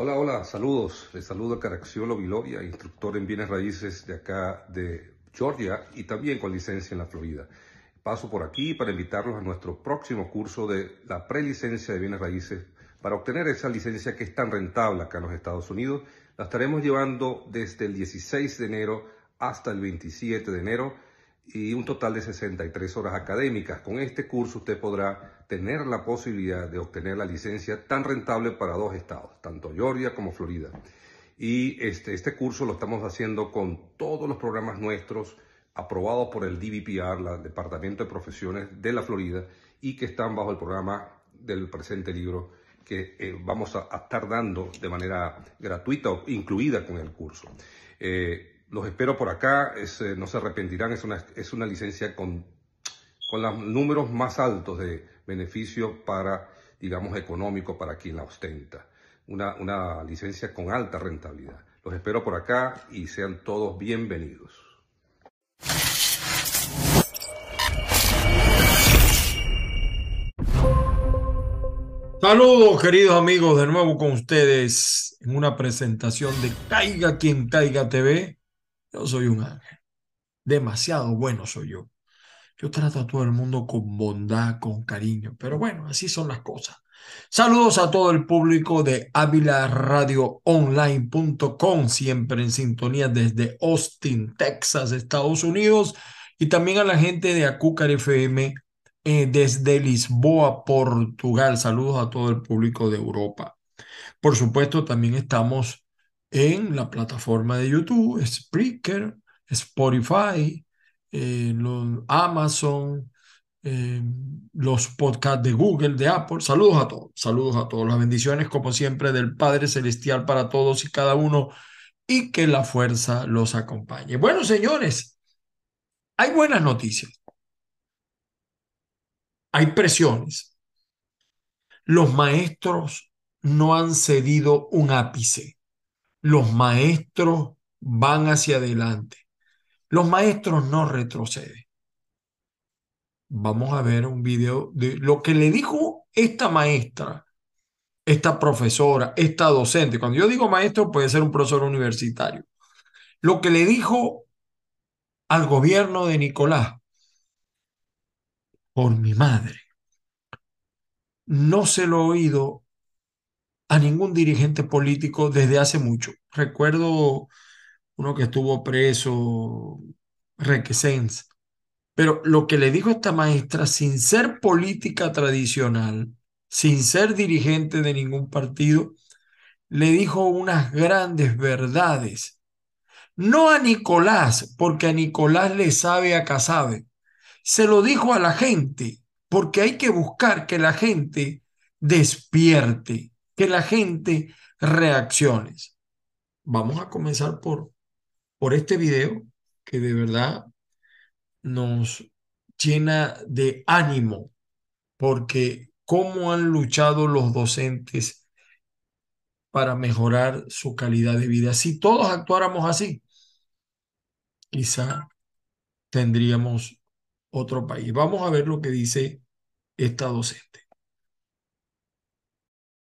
Hola, hola, saludos. Les saludo Caraxiolo Viloria, instructor en bienes raíces de acá de Georgia y también con licencia en la Florida. Paso por aquí para invitarlos a nuestro próximo curso de la prelicencia de bienes raíces para obtener esa licencia que es tan rentable acá en los Estados Unidos. La estaremos llevando desde el 16 de enero hasta el 27 de enero y un total de 63 horas académicas. Con este curso usted podrá tener la posibilidad de obtener la licencia tan rentable para dos estados, tanto Georgia como Florida. Y este, este curso lo estamos haciendo con todos los programas nuestros aprobados por el DBPR, el Departamento de Profesiones de la Florida, y que están bajo el programa del presente libro que eh, vamos a, estar dando de manera gratuita o incluida con el curso. Eh, los espero por acá, eh, no se arrepentirán, es una, es una licencia con, con los números más altos de beneficio para, digamos, económico para quien la ostenta. Una, una licencia con alta rentabilidad. Los espero por acá y sean todos bienvenidos. Saludos queridos amigos, de nuevo con ustedes en una presentación de Caiga quien caiga TV yo soy un ángel. Demasiado bueno soy yo. Yo trato a todo el mundo con bondad, con cariño, pero bueno, así son las cosas. Saludos a todo el público de Online.com, siempre en sintonía desde Austin, Texas, Estados Unidos, y también a la gente de Acúcar FM eh, desde Lisboa, Portugal. Saludos a todo el público de Europa. Por supuesto, también estamos en la plataforma de YouTube, Spreaker, Spotify, eh, los Amazon, eh, los podcasts de Google, de Apple. Saludos a todos, saludos a todos. Las bendiciones, como siempre, del Padre Celestial para todos y cada uno y que la fuerza los acompañe. Bueno, señores, hay buenas noticias. Hay presiones. Los maestros no han cedido un ápice los maestros van hacia adelante. Los maestros no retroceden. Vamos a ver un video de lo que le dijo esta maestra, esta profesora, esta docente. Cuando yo digo maestro, puede ser un profesor universitario. Lo que le dijo al gobierno de Nicolás, por mi madre, no se lo he oído a ningún dirigente político desde hace mucho. Recuerdo uno que estuvo preso, Requesens, pero lo que le dijo esta maestra, sin ser política tradicional, sin ser dirigente de ningún partido, le dijo unas grandes verdades. No a Nicolás, porque a Nicolás le sabe a sabe. Se lo dijo a la gente, porque hay que buscar que la gente despierte que la gente reaccione. Vamos a comenzar por, por este video que de verdad nos llena de ánimo, porque cómo han luchado los docentes para mejorar su calidad de vida. Si todos actuáramos así, quizá tendríamos otro país. Vamos a ver lo que dice esta docente.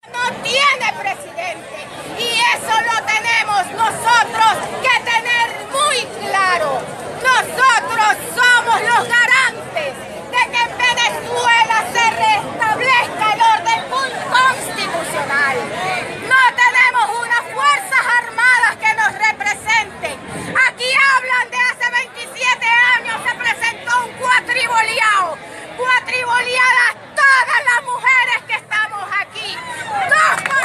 No tiene presidente y eso lo tenemos nosotros que tener muy claro. Nosotros somos los garantes de que en Venezuela se restablezca el orden constitucional. No tenemos unas fuerzas armadas que nos representen. Aquí hablan de hace 27 años se presentó un cuatriboleado. Cuatriboleadas todas las mujeres que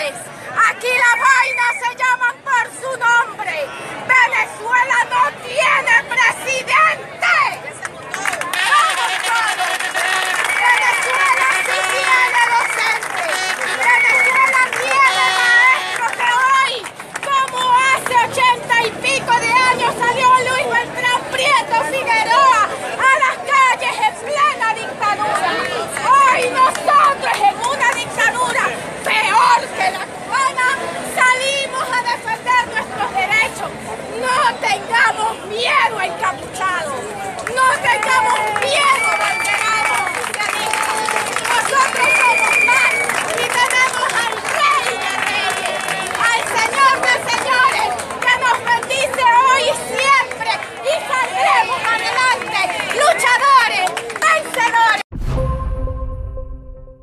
Aquí la vaina se llama por su nombre. Venezuela no tiene presidente.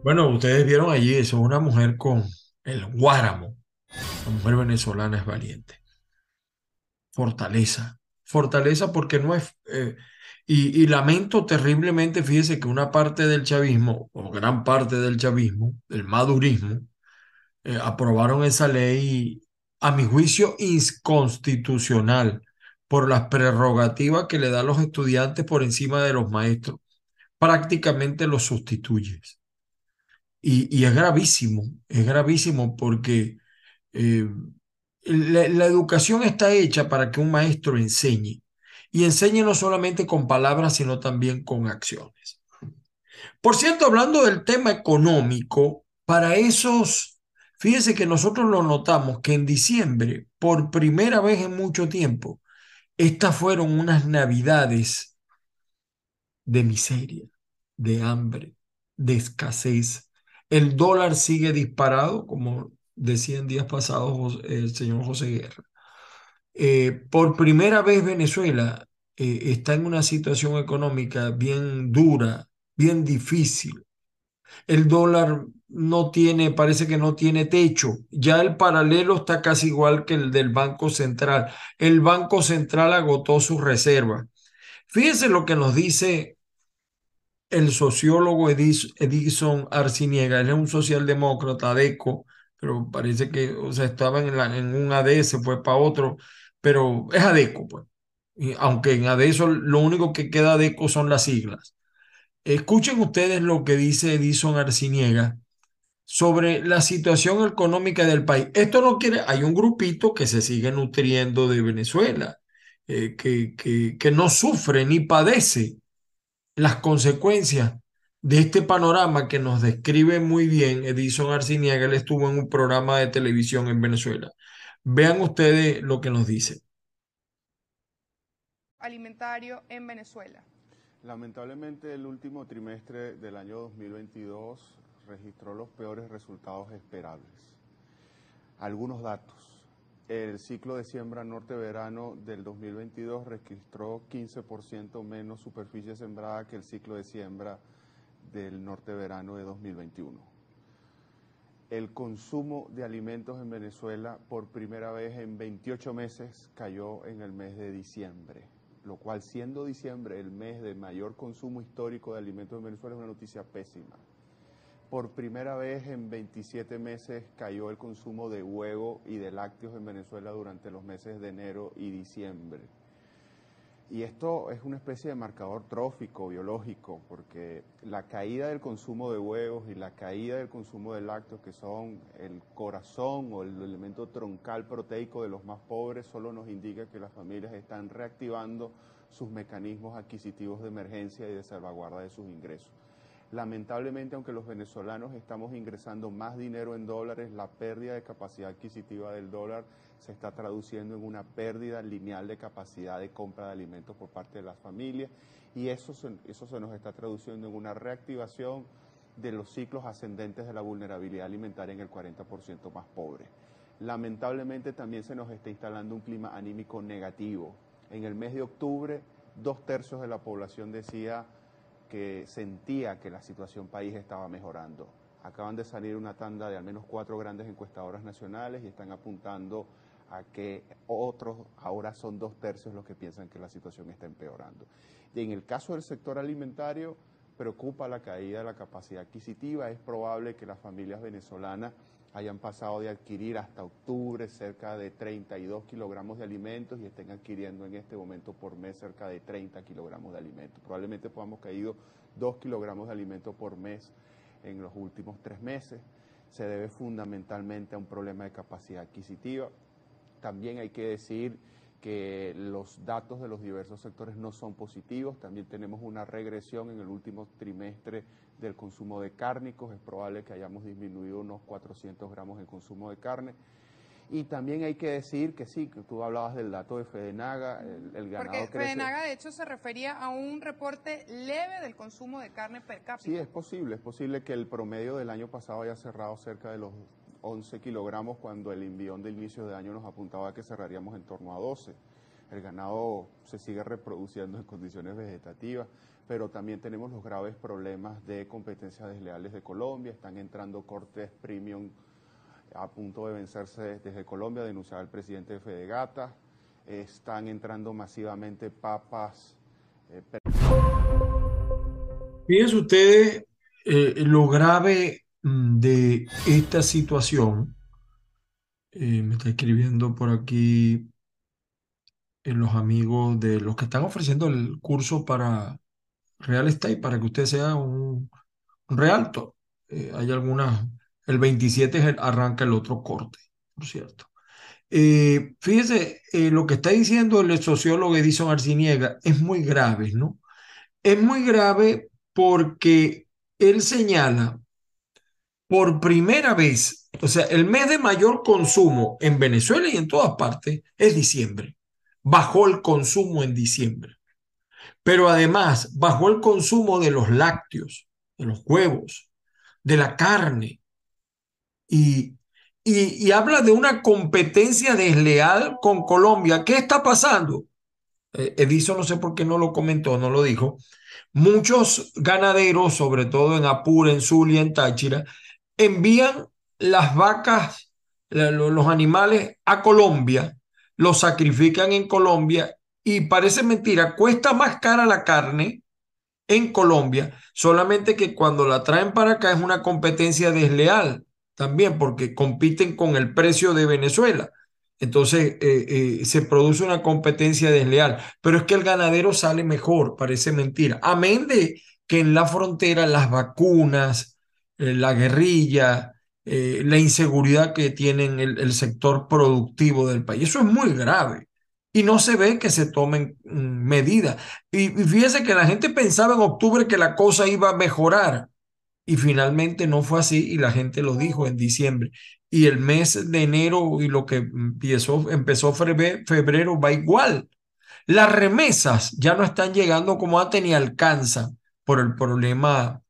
Bueno, ustedes vieron allí eso, una mujer con el guáramo. La mujer venezolana es valiente. Fortaleza. Fortaleza porque no es... eh, y, y lamento terriblemente, fíjese que una parte del chavismo, o gran parte del chavismo, del madurismo, eh, aprobaron esa ley, a mi juicio, inconstitucional por las prerrogativas que le da a los estudiantes por encima de los maestros. Prácticamente los sustituyes. Y, es gravísimo, es gravísimo porque eh, la, la educación está hecha para que un maestro enseñe y enseñe no solamente con palabras, sino también con acciones. Por cierto, hablando del tema económico, para esos, fíjese que nosotros lo notamos que en diciembre, por primera vez en mucho tiempo, estas fueron unas navidades de miseria, de hambre, de escasez. El dólar sigue disparado, como decía en días pasados el señor José Guerra. Eh, por primera vez Venezuela eh, está en una situación económica bien dura, bien difícil. El dólar no tiene, parece que no tiene techo. Ya el paralelo está casi igual que el del Banco Central. El Banco Central agotó sus reservas. Fíjense lo que nos dice el sociólogo Edison Arciniega. Él es un socialdemócrata, ADECO, pero parece que, o sea, estaba en, la, un AD, se fue para otro, pero es ADECO, pues. Aunque en ADECO lo único que queda ADECO son las siglas. Escuchen ustedes lo que dice Edison Arciniega sobre la situación económica del país. Esto no quiere, hay un grupito que se sigue nutriendo de Venezuela, eh, que, que, que no sufre ni padece las consecuencias de este panorama que nos describe muy bien Edison Arciniega. Él estuvo en un programa de televisión en Venezuela. Vean ustedes lo que nos dice. Alimentario en Venezuela. Lamentablemente el último trimestre del año 2022 registró los peores resultados esperables. Algunos datos. El ciclo de siembra norte-verano del 2022 registró 15% menos superficie sembrada que el ciclo de siembra del norte-verano de 2021. El consumo de alimentos en Venezuela por primera vez en 28 meses cayó en el mes de diciembre, lo cual siendo diciembre el mes de mayor consumo histórico de alimentos en Venezuela es una noticia pésima. Por primera vez en 27 meses cayó el consumo de huevo y de lácteos en Venezuela durante los meses de enero y diciembre. Y esto es una especie de marcador trófico, biológico, porque la caída del consumo de huevos y la caída del consumo de lácteos, que son el corazón o el elemento troncal proteico de los más pobres, solo nos indica que las familias están reactivando sus mecanismos adquisitivos de emergencia y de salvaguarda de sus ingresos. Lamentablemente, aunque los venezolanos estamos ingresando más dinero en dólares, la pérdida de capacidad adquisitiva del dólar se está traduciendo en una pérdida lineal de capacidad de compra de alimentos por parte de las familias y eso se, eso se nos está traduciendo en una reactivación de los ciclos ascendentes de la vulnerabilidad alimentaria en el 40% más pobre. Lamentablemente también se nos está instalando un clima anímico negativo. En el mes de octubre, dos tercios de la población decía que sentía que la situación país estaba mejorando. Acaban de salir una tanda de al menos cuatro grandes encuestadoras nacionales y están apuntando a que otros ahora son dos tercios los que piensan que la situación está empeorando. Y en el caso del sector alimentario, preocupa la caída de la capacidad adquisitiva. Es probable que las familias venezolanas hayan pasado de adquirir hasta octubre cerca de 32 kilogramos de alimentos y estén adquiriendo en este momento por mes cerca de 30 kilogramos de alimentos. Probablemente podamos caído 2 kilogramos de alimentos por mes en los últimos tres meses. Se debe fundamentalmente a un problema de capacidad adquisitiva. También hay que decir que los datos de los diversos sectores no son positivos. También tenemos una regresión en el último trimestre del consumo de cárnicos. Es probable que hayamos disminuido unos 400 gramos el consumo de carne. Y también hay que decir que sí, que tú hablabas del dato de Fedenaga, el, el ganado Porque crece. Fedenaga, de hecho, se refería a un reporte leve del consumo de carne per cápita. Sí, es posible, es posible que el promedio del año pasado haya cerrado cerca de los 11 kilogramos cuando el envión de inicio de año nos apuntaba a que cerraríamos en torno a 12. el ganado se sigue reproduciendo en condiciones vegetativas, pero también tenemos los graves problemas de competencias desleales de Colombia, están entrando cortes premium a punto de vencerse desde Colombia, denunciaba el presidente de Fedegata, están entrando masivamente papas. Eh, Fíjense ustedes eh, lo grave de esta situación. Eh, me está escribiendo por aquí en los amigos de los que están ofreciendo el curso para Real Estate, para que usted sea un, realto. Eh, hay algunas, el 27 arranca el otro corte, por cierto. Eh, fíjese, eh, lo que está diciendo el sociólogo Edison Arciniega es muy grave, ¿no? Es muy grave porque él señala por primera vez, o sea, el mes de mayor consumo en Venezuela y en todas partes es diciembre bajó el consumo en diciembre. Pero además bajó el consumo de los lácteos, de los huevos, de la carne. Y, y, habla de una competencia desleal con Colombia. ¿Qué está pasando? Eh, Edison no sé por qué no lo comentó, no lo dijo. Muchos ganaderos, sobre todo en Apure, en Zulia, en Táchira, envían las vacas, los animales a Colombia lo sacrifican en Colombia y parece mentira, cuesta más cara la carne en Colombia, solamente que cuando la traen para acá es una competencia desleal también porque compiten con el precio de Venezuela. Entonces eh, eh, se produce una competencia desleal, pero es que el ganadero sale mejor, parece mentira. Amén de que en la frontera las vacunas, la guerrilla, eh, la inseguridad que tienen el, sector productivo del país. Eso es muy grave y no se ve que se tomen mm, medidas. Y, fíjese que la gente pensaba en octubre que la cosa iba a mejorar y finalmente no fue así y la gente lo dijo en diciembre. Y el mes de enero y lo que empezó, empezó febrero va igual. Las remesas ya no están llegando como antes ni alcanzan por el problema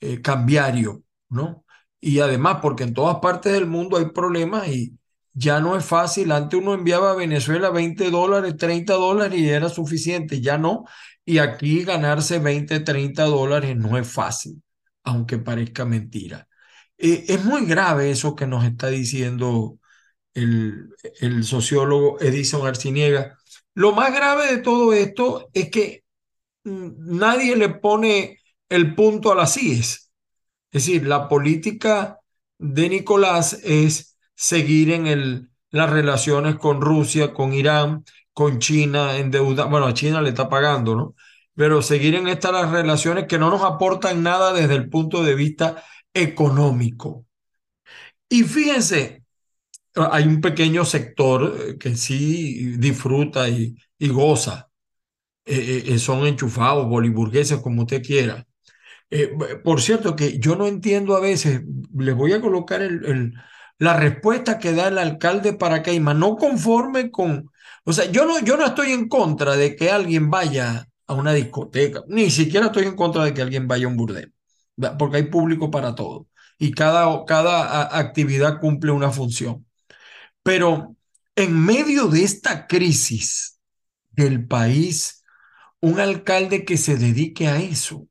eh, cambiario, ¿no? y además porque en todas partes del mundo hay problemas y ya no es fácil. Antes uno enviaba a Venezuela 20 dólares, 30 dólares y era suficiente, ya no. Y aquí ganarse 20, 30 dólares no es fácil, aunque parezca mentira. Eh, es muy grave eso que nos está diciendo el, el sociólogo Edison Arciniega. Lo más grave de todo esto es que mm, nadie le pone el punto a las IES es decir, la política de Nicolás es seguir en el, las relaciones con Rusia, con Irán, con China, en deuda. Bueno, a China le está pagando, ¿no? Pero seguir en estas relaciones que no nos aportan nada desde el punto de vista económico. Y fíjense, hay un pequeño sector eh, que sí disfruta y, goza. Eh, eh, son enchufados, boliburgueses, como usted quiera. Eh, por cierto, que yo no entiendo a veces, les voy a colocar la respuesta que da el alcalde para Caima, no conforme con, o sea, yo no, yo no estoy en contra de que alguien vaya a una discoteca, ni siquiera estoy en contra de que alguien vaya a un burdel, porque hay público para todo y cada, cada actividad cumple una función. Pero en medio de esta crisis del país, un alcalde que se dedique a eso,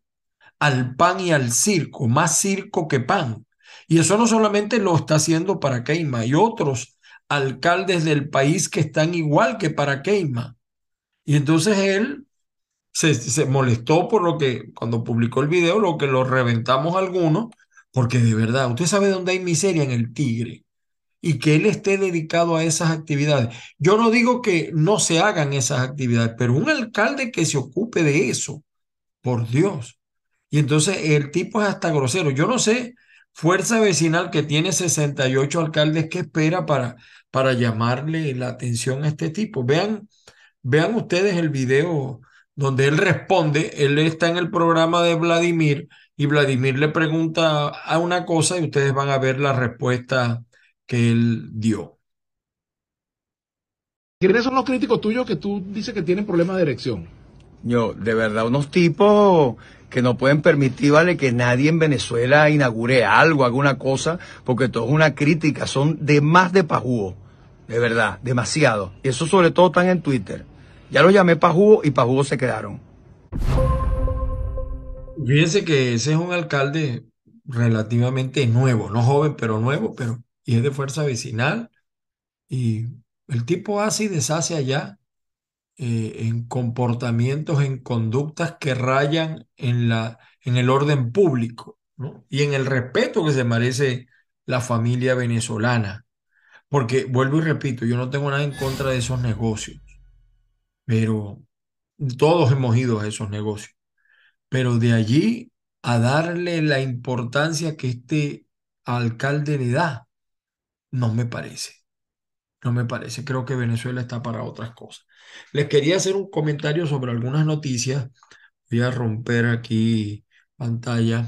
al pan y al circo, más circo que pan. Y eso no solamente lo está haciendo para Keima, hay otros alcaldes del país que están igual que para Keima. Y entonces él se, se, molestó por lo que, cuando publicó el video, lo que lo reventamos algunos, porque de verdad, usted sabe dónde hay miseria en el Tigre y que él esté dedicado a esas actividades. Yo no digo que no se hagan esas actividades, pero un alcalde que se ocupe de eso, por Dios. Y entonces el tipo es hasta grosero. Yo no sé, Fuerza Vecinal que tiene 68 alcaldes, ¿qué espera para, para llamarle la atención a este tipo? Vean, vean ustedes el video donde él responde, él está en el programa de Vladimir y Vladimir le pregunta a una cosa y ustedes van a ver la respuesta que él dio. ¿Quiénes son los críticos tuyos que tú dices que tienen problemas de erección? Yo, de verdad, unos tipos que no pueden permitir, vale, que nadie en Venezuela inaugure algo, alguna cosa, porque todo es una crítica, son de más de pajúo, de verdad, demasiado. Y eso sobre todo están en Twitter. Ya lo llamé para jugo y para jugo se quedaron. Fíjense que ese es un alcalde relativamente nuevo, no joven, pero nuevo, pero y es de fuerza vecinal. Y el tipo hace y deshace allá eh, en comportamientos, en conductas que rayan en, la, en el orden público y en el respeto que se merece la familia venezolana. Porque vuelvo y repito, yo no tengo nada en contra de esos negocios, pero todos hemos ido a esos negocios. Pero de allí a darle la importancia que este alcalde le da, no me parece. No me parece. Creo que Venezuela está para otras cosas. Les quería hacer un comentario sobre algunas noticias. Voy a romper aquí pantalla.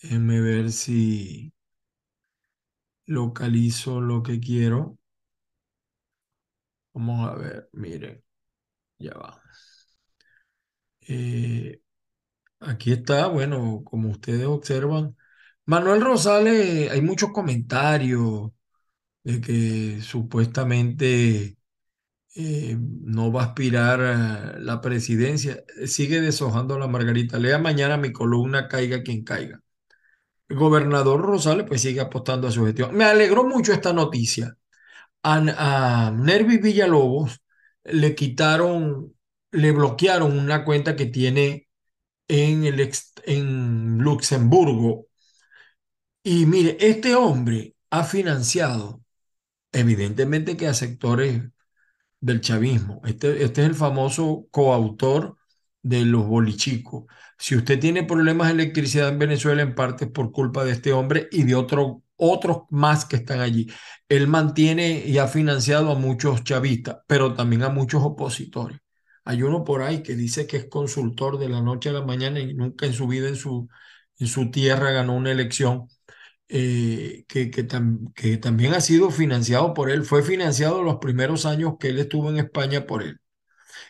Déjenme ver si localizo lo que quiero. Vamos a ver, miren, ya va. Eh, aquí está, bueno, como ustedes observan, Manuel Rosales, hay muchos comentarios de que supuestamente eh, no va a aspirar a la presidencia. Sigue deshojando la Margarita. Lea mañana mi columna Caiga quien caiga. El gobernador Rosales pues sigue apostando a su gestión. Me alegró mucho esta noticia. A, a Nervis Villalobos le quitaron, le bloquearon una cuenta que tiene en, el en Luxemburgo. Y mire, este hombre ha financiado, evidentemente que a sectores del chavismo. Este, este es el famoso coautor de los bolichicos. Si usted tiene problemas de electricidad en Venezuela, en parte es por culpa de este hombre y de otro, otros más que están allí. Él mantiene y ha financiado a muchos chavistas, pero también a muchos opositores. Hay uno por ahí que dice que es consultor de la noche a la mañana y nunca en su vida en su, en su tierra ganó una elección. Eh, que, que, que, también ha sido financiado por él. Fue financiado los primeros años que él estuvo en España por él.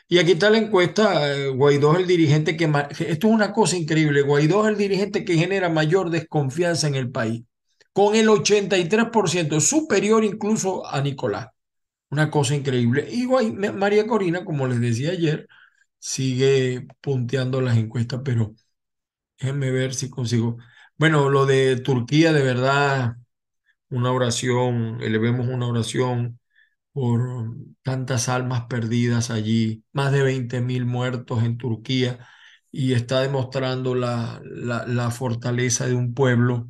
Y aquí está la encuesta, eh, Guaidó es el dirigente que... Esto es una cosa increíble, Guaidó es el dirigente que genera mayor desconfianza en el país, con el 83% superior incluso a Nicolás. Una cosa increíble. Y María Corina, como les decía ayer, sigue punteando las encuestas, pero déjenme ver si consigo. Bueno, lo de Turquía, de verdad, una oración, elevemos una oración por tantas almas perdidas allí, más de 20 mil muertos en Turquía, y está demostrando la, la, fortaleza de un pueblo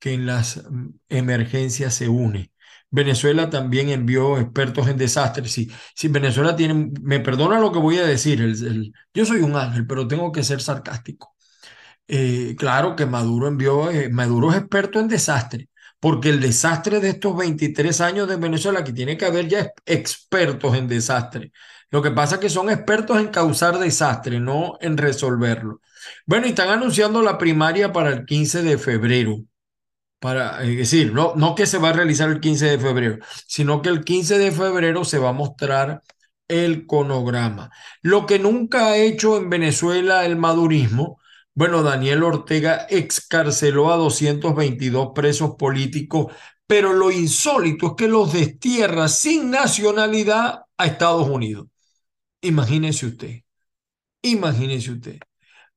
que en las emergencias se une. Venezuela también envió expertos en desastres. Si, si Venezuela tiene, me perdona lo que voy a decir, el, yo soy un ángel, pero tengo que ser sarcástico. Eh, claro que Maduro envió, eh, Maduro es experto en desastres porque el desastre de estos 23 años de Venezuela, que tiene que haber ya expertos en desastre. Lo que pasa es que son expertos en causar desastre, no en resolverlo. Bueno, y están anunciando la primaria para el 15 de febrero. Para, es decir, no, no que se va a realizar el 15 de febrero, sino que el 15 de febrero se va a mostrar el conograma. Lo que nunca ha hecho en Venezuela el madurismo bueno, Daniel Ortega excarceló a 222 presos políticos, pero lo insólito es que los destierra sin nacionalidad a Estados Unidos. Imagínese usted, imagínese usted.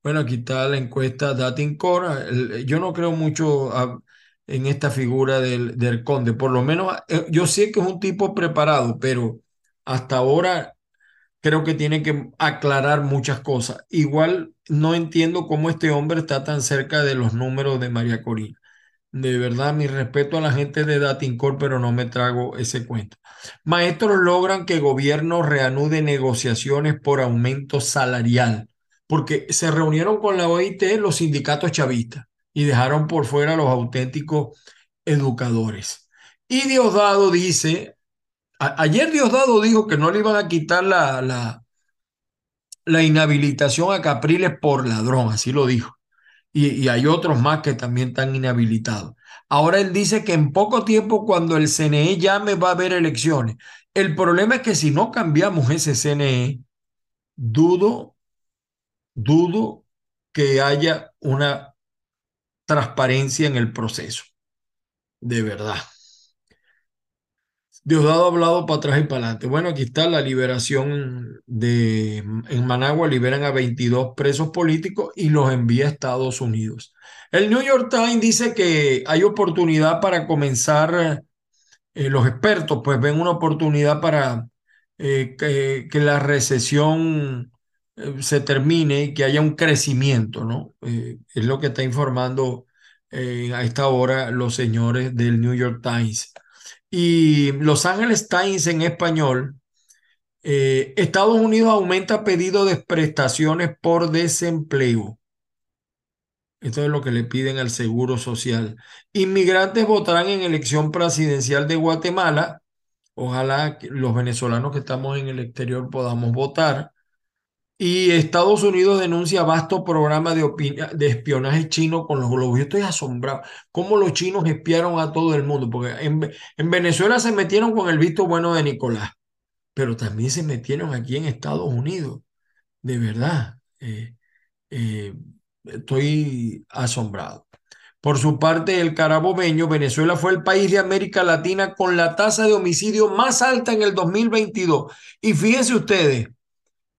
Bueno, aquí está la encuesta Datincore. Yo no creo mucho en esta figura del, del conde. Por lo menos eh, yo sé que es un tipo preparado, pero hasta ahora creo que tiene que aclarar muchas cosas. Igual no entiendo cómo este hombre está tan cerca de los números de María Corina. De verdad, mi respeto a la gente de Datincor, pero no me trago ese cuento. Maestros logran que gobierno reanude negociaciones por aumento salarial, porque se reunieron con la OIT los sindicatos chavistas y dejaron por fuera a los auténticos educadores. Y Diosdado dice, ayer Diosdado dijo que no le iban a quitar la, la, inhabilitación a Capriles por ladrón, así lo dijo. Y, hay otros más que también están inhabilitados. Ahora él dice que en poco tiempo, cuando el CNE llame, va a haber elecciones. El problema es que si no cambiamos ese CNE, dudo, dudo que haya una transparencia en el proceso. De verdad. Diosdado ha hablado para atrás y para adelante. Bueno, aquí está la liberación de en Managua, liberan a 22 presos políticos y los envía a Estados Unidos. El New York Times dice que hay oportunidad para comenzar, eh, los expertos pues ven una oportunidad para eh, que, que, la recesión eh, se termine y que haya un crecimiento, ¿no? es lo que está informando a esta hora los señores del New York Times. Y Los Angeles Times en español, eh, Estados Unidos aumenta pedido de prestaciones por desempleo. Esto es lo que le piden al Seguro Social. Inmigrantes votarán en elección presidencial de Guatemala. Ojalá los venezolanos que estamos en el exterior podamos votar. Y Estados Unidos denuncia vasto programa de, espionaje chino con los globos. Yo estoy asombrado. ¿Cómo los chinos espiaron a todo el mundo? Porque en, en Venezuela se metieron con el visto bueno de Nicolás, pero también se metieron aquí en Estados Unidos. De verdad. Eh, eh, estoy asombrado. Por su parte, el carabobeño, Venezuela fue el país de América Latina con la tasa de homicidio más alta en el 2022. Y fíjense ustedes,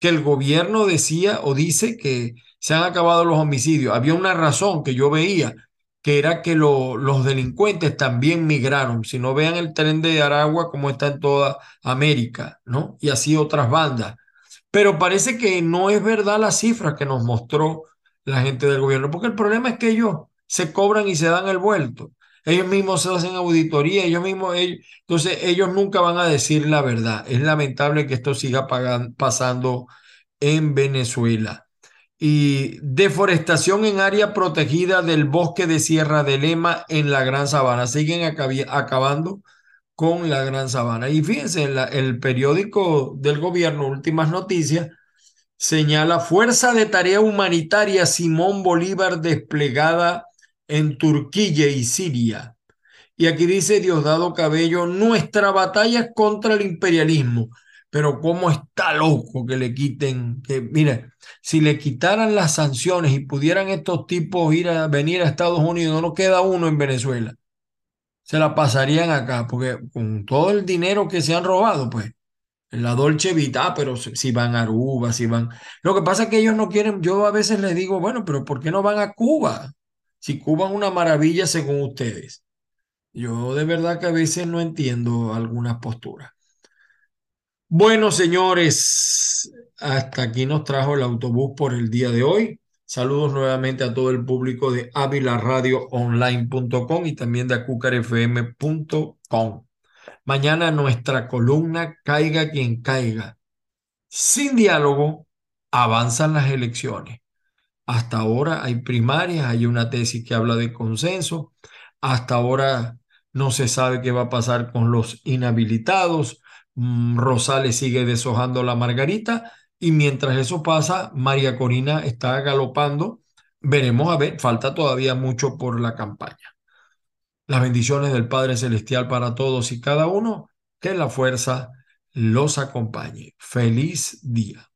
que el gobierno decía o dice que se han acabado los homicidios. Había una razón que yo veía, que era que los delincuentes también migraron. Si no vean el tren de Aragua como está en toda América, ¿no? Y así otras bandas. Pero parece que no es verdad la cifra que nos mostró la gente del gobierno, porque el problema es que ellos se cobran y se dan el vuelto. Ellos mismos se hacen auditoría, ellos mismos, entonces ellos nunca van a decir la verdad. Es lamentable que esto siga pasando en Venezuela. Y deforestación en área protegida del bosque de Sierra de Lema en la Gran Sabana. Siguen acabando con la Gran Sabana. Y fíjense, el periódico del gobierno, Últimas Noticias, señala Fuerza de Tarea Humanitaria Simón Bolívar desplegada en Turquía y Siria. Y aquí dice Diosdado Cabello, nuestra batalla es contra el imperialismo. Pero cómo está loco que le quiten, que mire, si le quitaran las sanciones y pudieran estos tipos ir a venir a Estados Unidos, no queda uno en Venezuela. Se la pasarían acá, porque con todo el dinero que se han robado, pues, la Dolce Vita, pero si van a Aruba, si van. Lo que pasa es que ellos no quieren, yo a veces les digo, bueno, pero ¿por qué no van a Cuba? Si Cuba es una maravilla según ustedes. Yo de verdad que a veces no entiendo algunas posturas. Bueno, señores, hasta aquí nos trajo el autobús por el día de hoy. Saludos nuevamente a todo el público de avilaradioonline.com y también de acucarfm.com. Mañana nuestra columna Caiga quien caiga. Sin diálogo, avanzan las elecciones. Hasta ahora hay primarias, hay una tesis que habla de consenso. Hasta ahora no se sabe qué va a pasar con los inhabilitados. Mm, Rosales sigue deshojando la margarita y mientras eso pasa, María Corina está galopando. Veremos a ver, falta todavía mucho por la campaña. Las bendiciones del Padre Celestial para todos y cada uno, que la fuerza los acompañe. Feliz día.